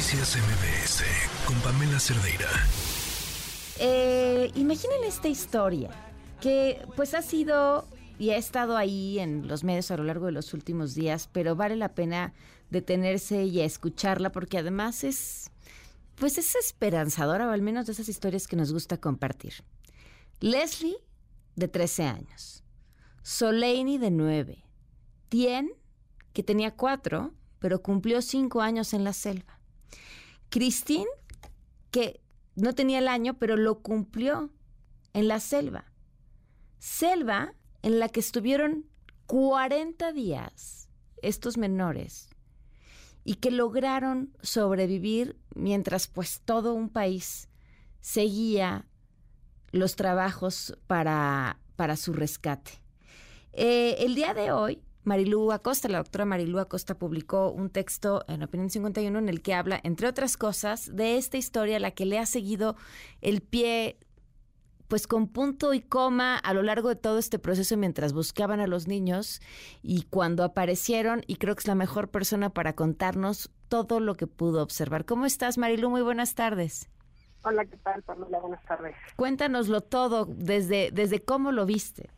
Noticias MBS con Pamela Cerdeira. Eh, imaginen esta historia que pues ha sido y ha estado ahí en los medios a lo largo de los últimos días, pero vale la pena detenerse y escucharla porque además es pues es esperanzadora o al menos de esas historias que nos gusta compartir. Leslie de 13 años, Soleini de 9, Tien que tenía 4 pero cumplió cinco años en la selva. Christine, que no tenía el año, pero lo cumplió en la selva. Selva en la que estuvieron 40 días estos menores y que lograron sobrevivir mientras pues todo un país seguía los trabajos para, para su rescate. Eh, el día de hoy Marilú Acosta, la doctora Marilú Acosta publicó un texto en Opinión 51 en el que habla, entre otras cosas, de esta historia a la que le ha seguido el pie pues con punto y coma a lo largo de todo este proceso mientras buscaban a los niños y cuando aparecieron, y creo que es la mejor persona para contarnos todo lo que pudo observar. ¿Cómo estás, Marilú? Muy buenas tardes. Hola, ¿qué tal, Pamela? Buenas tardes. Cuéntanoslo todo, desde, desde cómo lo viste.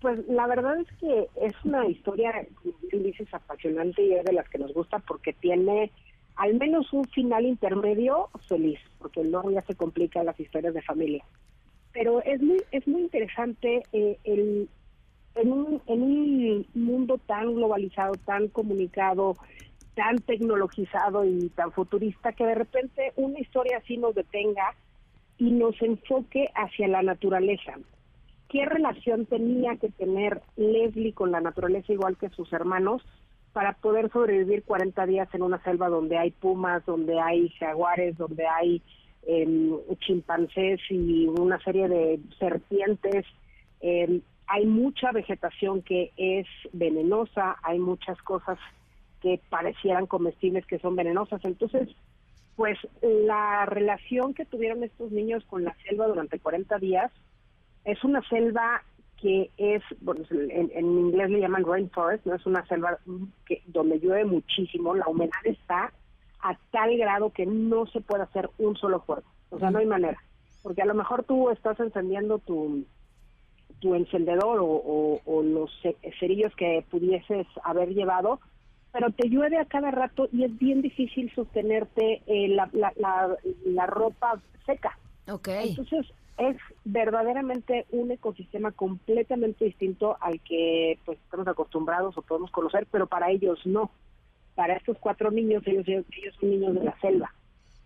Pues la verdad es que es una historia, dices, apasionante y es de las que nos gusta porque tiene al menos un final intermedio feliz, porque luego ya se complican las historias de familia. Pero es muy, es muy interesante eh, el, en, un, en un mundo tan globalizado, tan comunicado, tan tecnologizado y tan futurista, que de repente una historia así nos detenga y nos enfoque hacia la naturaleza qué relación tenía que tener Leslie con la naturaleza igual que sus hermanos para poder sobrevivir 40 días en una selva donde hay pumas, donde hay jaguares, donde hay em, chimpancés y una serie de serpientes. Em, hay mucha vegetación que es venenosa, hay muchas cosas que parecieran comestibles que son venenosas. Entonces, pues la relación que tuvieron estos niños con la selva durante 40 días es una selva que es, bueno, en, inglés le llaman rainforest, no es una selva que donde llueve muchísimo, la humedad está a tal grado que no se puede hacer un solo fuego, o sea, no hay manera, porque a lo mejor tú estás encendiendo tu tu encendedor o, los cerillos que pudieses haber llevado, pero te llueve a cada rato y es bien difícil sostenerte eh, la, la, la, ropa seca. Okay. Entonces, es verdaderamente un ecosistema completamente distinto al que pues estamos acostumbrados o podemos conocer, pero para ellos no. Para estos cuatro niños, ellos, ellos son niños de la selva.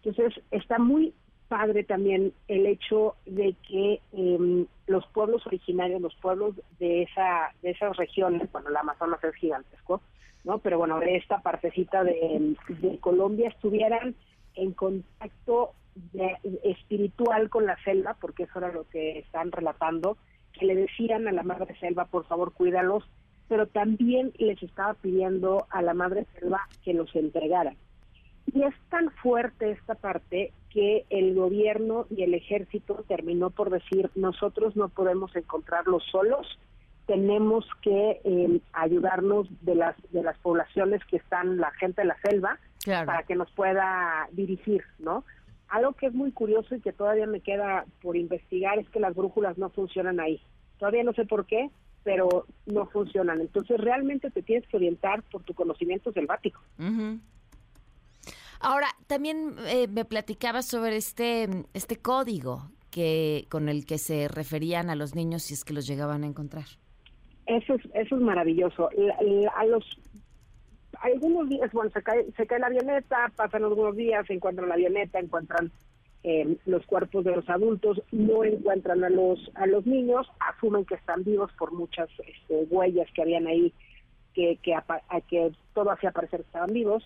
Entonces, está muy padre también el hecho de que em, los pueblos originarios, los pueblos de esa de esas regiones, bueno, la Amazonas es gigantesco, ¿no? Pero bueno, de esta partecita de, de Colombia estuvieran en contacto espiritual con la selva, porque eso era lo que están relatando, que le decían a la madre selva, por favor, cuídalos, pero también les estaba pidiendo a la madre selva que los entregara. Y es tan fuerte esta parte que el gobierno y el ejército terminó por decir, nosotros no podemos encontrarlos solos, tenemos que eh, ayudarnos de las de las poblaciones que están la gente de la selva para que nos pueda dirigir, ¿no? Algo que es muy curioso y que todavía me queda por investigar es que las brújulas no funcionan ahí. Todavía no sé por qué, pero no funcionan. Entonces realmente te tienes que orientar por tu conocimiento selvático. Ahora, también eh, me platicaba sobre este, este código que con el que se referían a los niños si es que los llegaban a encontrar. Eso es, eso es maravilloso. a los algunos días, bueno, se cae, se cae la avioneta, pasan algunos días, encuentran la avioneta, encuentran eh, los cuerpos de los adultos, no encuentran a los a los niños, asumen que están vivos por muchas este, huellas que habían ahí, que, que, que todo hacía parecer que estaban vivos,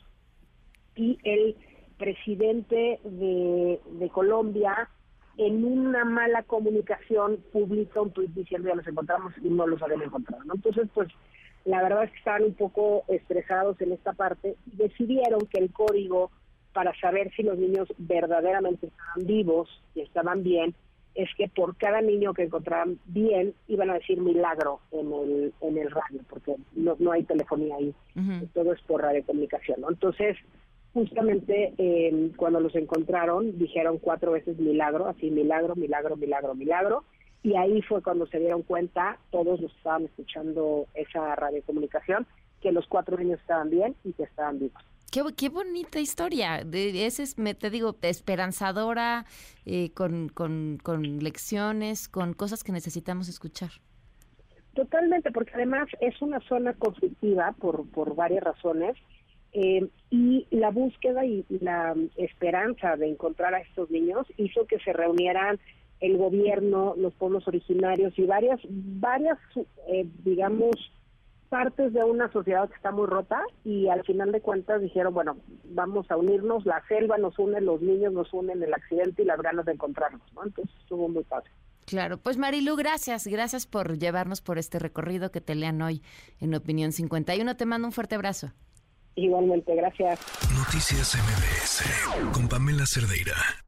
y el presidente de, de Colombia en una mala comunicación publica un tuit diciendo ya los encontramos y no los habían encontrado. ¿no? Entonces, pues la verdad es que estaban un poco estresados en esta parte y decidieron que el código para saber si los niños verdaderamente estaban vivos y estaban bien es que por cada niño que encontraban bien iban a decir milagro en el en el radio porque no, no hay telefonía ahí todo es por radiocomunicación ¿no? entonces justamente eh, cuando los encontraron dijeron cuatro veces milagro, así milagro, milagro, milagro, milagro, y ahí fue cuando se dieron cuenta, todos los que estaban escuchando esa radiocomunicación, que los cuatro niños estaban bien y que estaban vivos. Qué, qué bonita historia. De, ese es, me, te digo, esperanzadora, eh, con, con, con lecciones, con cosas que necesitamos escuchar. Totalmente, porque además es una zona conflictiva por, por varias razones. Eh, y la búsqueda y la esperanza de encontrar a estos niños hizo que se reunieran el gobierno, los pueblos originarios y varias, varias, eh, digamos, partes de una sociedad que está muy rota y al final de cuentas dijeron, bueno, vamos a unirnos, la selva nos une, los niños nos unen, el accidente y las ganas de encontrarnos, ¿no? Entonces estuvo muy fácil. Claro, pues Marilu, gracias, gracias por llevarnos por este recorrido que te lean hoy en Opinión 51. Te mando un fuerte abrazo. Igualmente, gracias. Noticias MBS con Pamela Cerdeira.